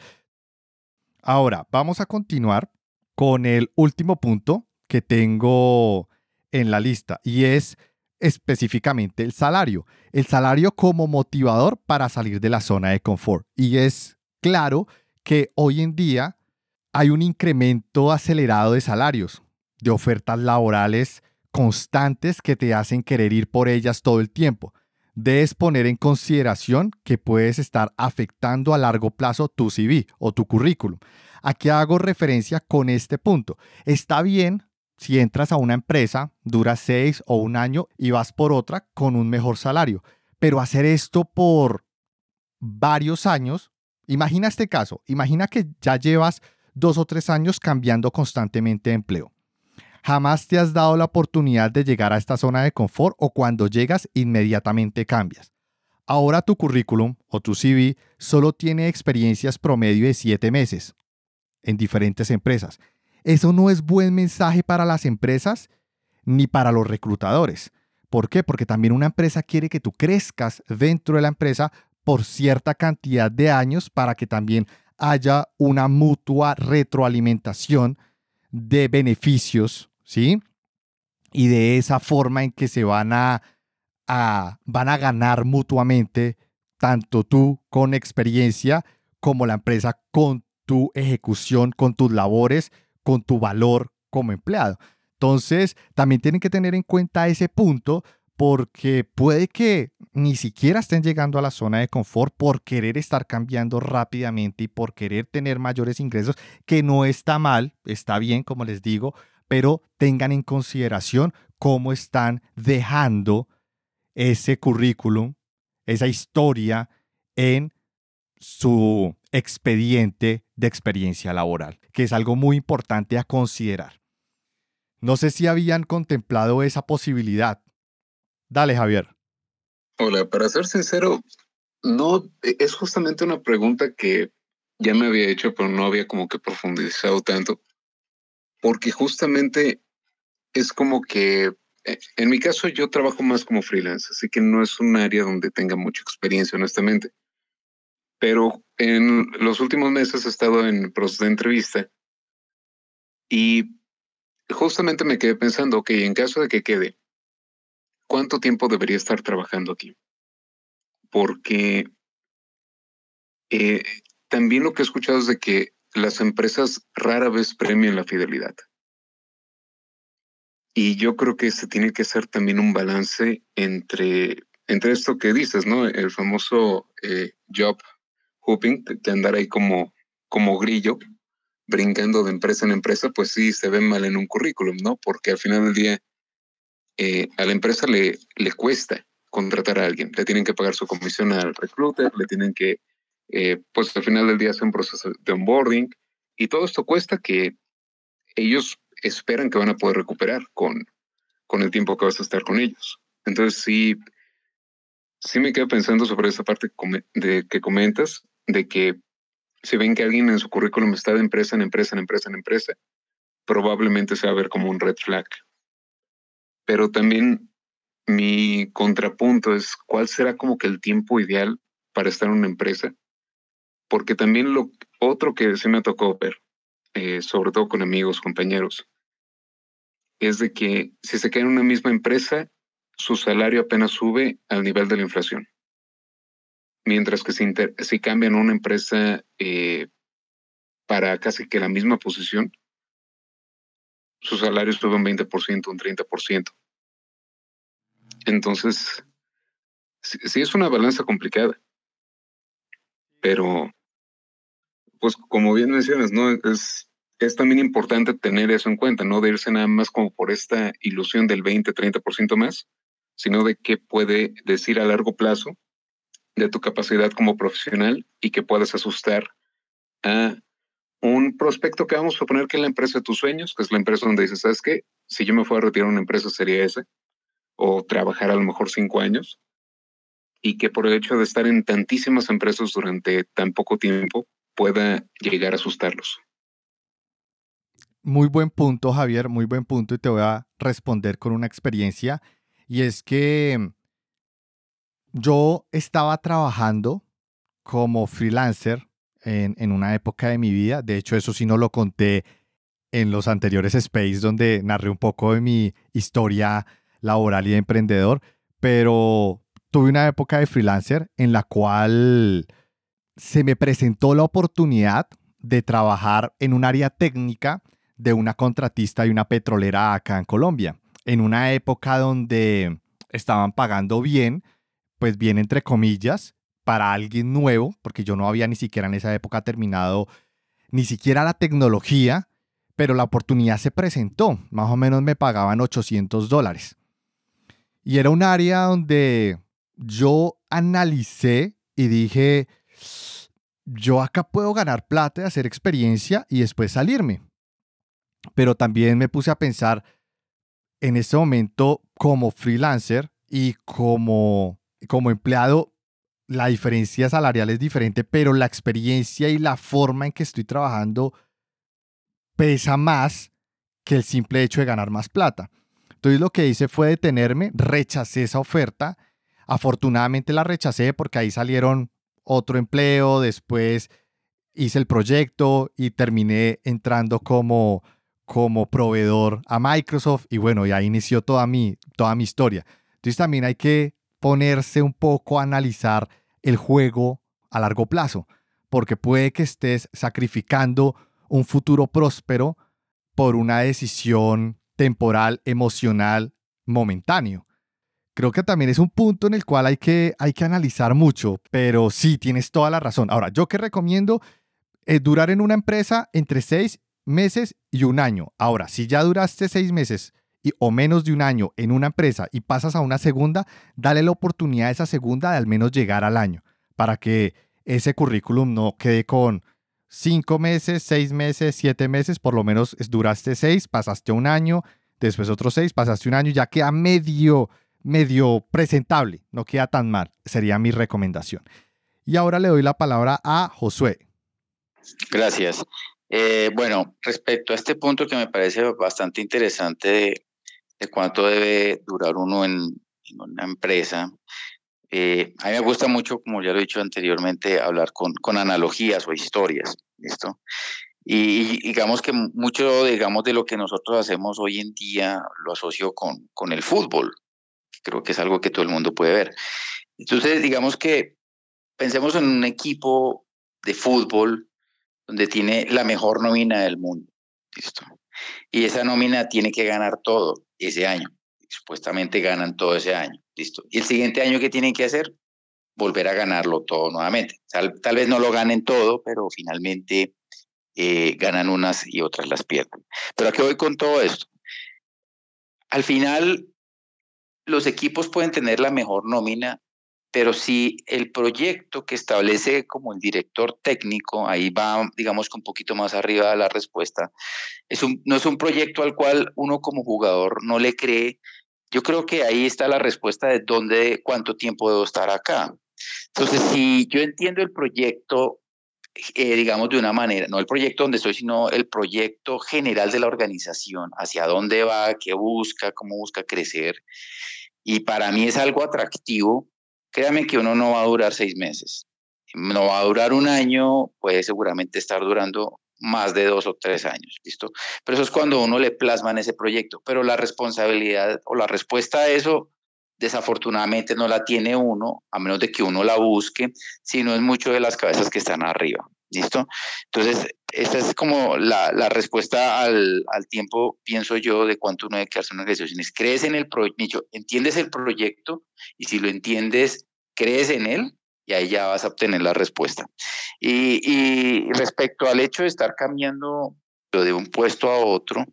Ahora, vamos a continuar con el último punto que tengo en la lista y es específicamente el salario. El salario como motivador para salir de la zona de confort. Y es claro que hoy en día hay un incremento acelerado de salarios, de ofertas laborales constantes que te hacen querer ir por ellas todo el tiempo. Debes poner en consideración que puedes estar afectando a largo plazo tu CV o tu currículum. Aquí hago referencia con este punto. Está bien si entras a una empresa, dura seis o un año y vas por otra con un mejor salario, pero hacer esto por varios años, imagina este caso, imagina que ya llevas dos o tres años cambiando constantemente de empleo. Jamás te has dado la oportunidad de llegar a esta zona de confort o cuando llegas inmediatamente cambias. Ahora tu currículum o tu CV solo tiene experiencias promedio de siete meses en diferentes empresas. Eso no es buen mensaje para las empresas ni para los reclutadores. ¿Por qué? Porque también una empresa quiere que tú crezcas dentro de la empresa por cierta cantidad de años para que también haya una mutua retroalimentación de beneficios, ¿sí? Y de esa forma en que se van a, van a ganar mutuamente, tanto tú con experiencia como la empresa con tu ejecución, con tus labores, con tu valor como empleado. Entonces, también tienen que tener en cuenta ese punto porque puede que ni siquiera estén llegando a la zona de confort por querer estar cambiando rápidamente y por querer tener mayores ingresos, que no está mal, está bien, como les digo, pero tengan en consideración cómo están dejando ese currículum, esa historia en su expediente de experiencia laboral, que es algo muy importante a considerar. No sé si habían contemplado esa posibilidad Dale, Javier. Hola, para ser sincero, no, e, es justamente una pregunta que ya me había hecho, pero no había como que profundizado tanto, porque justamente es como que, e, en mi caso yo trabajo más como freelance, así que no es un área donde tenga mucha experiencia, honestamente. Pero en los últimos meses he estado en proceso de entrevista y justamente me quedé pensando, ok, en caso de que quede, ¿cuánto tiempo debería estar trabajando aquí? Porque eh, también lo que he escuchado es de que las empresas rara vez premian la fidelidad. Y yo creo que se tiene que hacer también un balance entre, entre esto que dices, ¿no? El famoso eh, job hooping, de andar ahí como, como grillo, brincando de empresa en empresa, pues sí se ve mal en un currículum, ¿no? Porque al final del día eh, a la empresa le, le cuesta contratar a alguien, le tienen que pagar su comisión al recruiter, le tienen que, eh, pues al final del día hacer un proceso de onboarding y todo esto cuesta que ellos esperan que van a poder recuperar con, con el tiempo que vas a estar con ellos. Entonces sí, sí me quedo pensando sobre esa parte de que comentas, de que si ven que alguien en su currículum está de empresa en empresa, en empresa, en empresa, probablemente se va a ver como un red flag. Pero también mi contrapunto es cuál será como que el tiempo ideal para estar en una empresa. Porque también lo otro que se me tocó ver, eh, sobre todo con amigos, compañeros, es de que si se queda en una misma empresa, su salario apenas sube al nivel de la inflación. Mientras que si, si cambian una empresa eh, para casi que la misma posición, su salario sube un 20%, un 30%. Entonces, sí, es una balanza complicada. Pero, pues como bien mencionas. Es, también importante tener eso en cuenta, no de irse nada más como por esta ilusión del 20, 30% más, sino de qué puede decir a largo plazo de tu capacidad como profesional y que puedas asustar a un prospecto que vamos a suponer que es la empresa de tus sueños, que es la empresa donde dices, ¿sabes qué? Si yo me fuera a retirar una empresa sería esa, o trabajar a lo mejor cinco años, y que por el hecho de estar en tantísimas empresas durante tan poco tiempo pueda llegar a asustarlos. Muy buen punto, Javier, muy buen punto, y te voy a responder con una experiencia, y es que yo estaba trabajando como freelancer en, una época de mi vida. De hecho, eso sí no lo conté en los anteriores Space, donde narré un poco de mi historia laboral y de emprendedor, pero tuve una época de freelancer en la cual se me presentó la oportunidad de trabajar en un área técnica de una contratista y una petrolera acá en Colombia, en una época donde estaban pagando bien, pues bien entre comillas, para alguien nuevo, porque yo no había ni siquiera en esa época terminado ni siquiera la tecnología, pero la oportunidad se presentó. Más o menos me pagaban 800 dólares. Y era un área donde yo analicé y dije, yo acá puedo ganar plata y hacer experiencia y después salirme. Pero también me puse a pensar en ese momento como freelancer y como como empleado, la diferencia salarial es diferente, pero la experiencia y la forma en que estoy trabajando pesa más que el simple hecho de ganar más plata. Entonces lo que hice fue detenerme, rechacé esa oferta. Afortunadamente la rechacé porque ahí salieron otro empleo, después hice el proyecto y terminé entrando como, como proveedor a Microsoft y bueno, y ahí inició toda mi, toda mi historia. Entonces también hay que ponerse un poco a analizar el juego a largo plazo, porque puede que estés sacrificando un futuro próspero por una decisión temporal, emocional, momentáneo. Creo que también es un punto en el cual hay que, hay que analizar mucho, pero sí, tienes toda la razón. Ahora, yo que recomiendo eh, durar en una empresa entre seis meses y un año. Ahora, si ya duraste seis meses o menos de un año en una empresa y pasas a una segunda, dale la oportunidad a esa segunda de al menos llegar al año para que ese currículum no quede con cinco meses, seis meses, siete meses, por lo menos duraste seis, pasaste un año, después otros seis, pasaste un año, ya queda medio, medio presentable, no queda tan mal, sería mi recomendación. Y ahora le doy la palabra a Josué. Gracias. Eh, bueno, respecto a este punto que me parece bastante interesante de, cuánto debe durar uno en, una empresa. Eh, a mí me gusta mucho, como ya lo he dicho anteriormente, hablar con, con analogías o historias, ¿listo? Y, digamos que mucho, digamos, de lo que nosotros hacemos hoy en día lo asocio con, con el fútbol, creo que es algo que todo el mundo puede ver. Entonces, digamos que pensemos en un equipo de fútbol donde tiene la mejor nómina del mundo, ¿listo? Y esa nómina tiene que ganar todo ese año. Supuestamente ganan todo ese año. Listo. ¿Y el siguiente año qué tienen que hacer? volver a ganarlo todo nuevamente. Tal, tal vez no lo ganen todo, pero finalmente eh, ganan unas y otras las pierden. Pero ¿a qué voy con todo esto? Al final, los equipos pueden tener la mejor nómina, pero si el proyecto que establece como el director técnico, ahí va, digamos que un poquito más arriba de la respuesta, es un, no es un proyecto al cual uno como jugador no le cree, yo creo que ahí está la respuesta de dónde, cuánto tiempo debo estar acá. Entonces, si yo entiendo el proyecto, eh, digamos de una manera, no el proyecto donde estoy, sino el proyecto general de la organización, hacia dónde va, qué busca, cómo busca crecer, y para mí es algo atractivo, créame que uno no va a durar seis meses, no va a durar un año, puede seguramente estar durando más de dos o tres años, ¿listo? Pero eso es cuando uno le plasma en ese proyecto, pero la responsabilidad o la respuesta a eso desafortunadamente no la tiene uno, a menos de que uno la busque, sino es mucho de las cabezas que están arriba. ¿Listo? Entonces, esa es como la, respuesta al, tiempo, pienso yo, de cuánto uno debe quedarse en organizaciones. Crees en el proyecto, entiendes el proyecto y si lo entiendes, crees en él y ahí ya vas a obtener la respuesta. Y, y respecto al hecho de estar cambiando de un puesto a otro,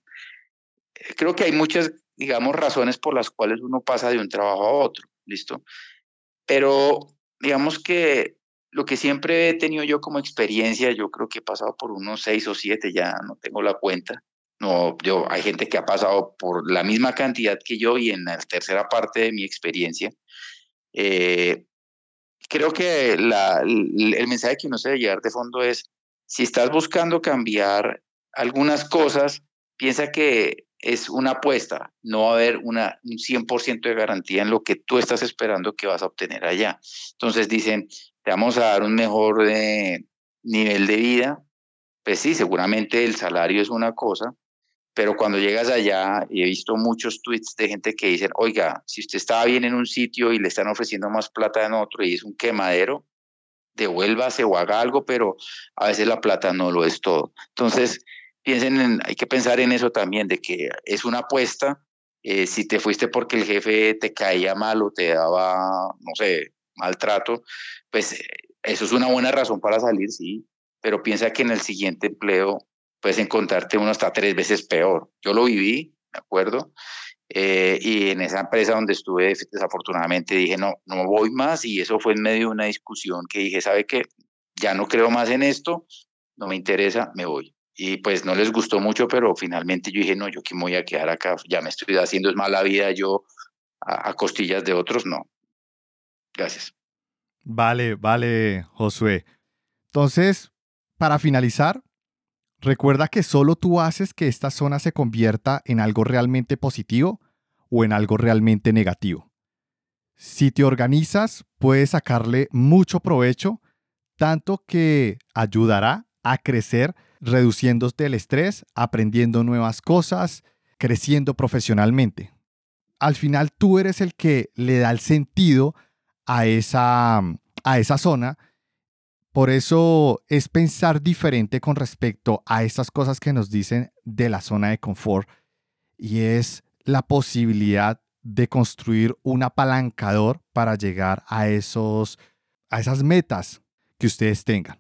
creo que hay muchas digamos, razones por las cuales uno pasa de un trabajo a otro, ¿listo? Pero digamos que lo que siempre he tenido yo como experiencia, yo creo que he pasado por unos seis o siete, ya no tengo la cuenta. No, yo, hay gente que ha pasado por la misma cantidad que yo y en la tercera parte de mi experiencia. Eh, creo que la, el mensaje que uno se debe llevar de fondo es, si estás buscando cambiar algunas cosas, piensa que es una apuesta, no va a haber una, un 100% de garantía en lo que tú estás esperando que vas a obtener allá. Entonces dicen, te vamos a dar un mejor eh, nivel de vida. Pues sí, seguramente el salario es una cosa, pero cuando llegas allá, y he visto muchos tweets de gente que dicen, oiga, si usted estaba bien en un sitio y le están ofreciendo más plata en otro y es un quemadero, devuélvase o haga algo, pero a veces la plata no lo es todo. Entonces, piensen en, hay que pensar en eso también, de que es una apuesta. Eh, si te fuiste porque el jefe te caía mal o te daba, no sé, maltrato, pues eh, eso es una buena razón para salir, sí, pero piensa que en el siguiente empleo puedes encontrarte uno hasta tres veces peor. Yo lo viví, ¿de acuerdo? Eh, y en esa empresa donde estuve, desafortunadamente dije, no, no voy más y eso fue en medio de una discusión que dije, ¿sabe qué? Ya no creo más en esto, no me interesa, me voy y pues no les gustó mucho, pero finalmente yo dije, no, yo aquí me voy a quedar acá, ya me estoy haciendo es mala vida yo a, costillas de otros, no. Gracias. Vale, vale, Josué. Entonces, para finalizar, recuerda que solo tú haces que esta zona se convierta en algo realmente positivo o en algo realmente negativo. Si te organizas, puedes sacarle mucho provecho, tanto que ayudará a crecer reduciéndote el estrés, aprendiendo nuevas cosas, creciendo profesionalmente. Al final tú eres el que le da el sentido a esa, a esa zona. Por eso es pensar diferente con respecto a estas cosas que nos dicen de la zona de confort y es la posibilidad de construir un apalancador para llegar a, esos, a esas metas que ustedes tengan.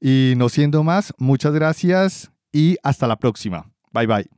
Y no siendo más, muchas gracias y hasta la próxima. Bye bye.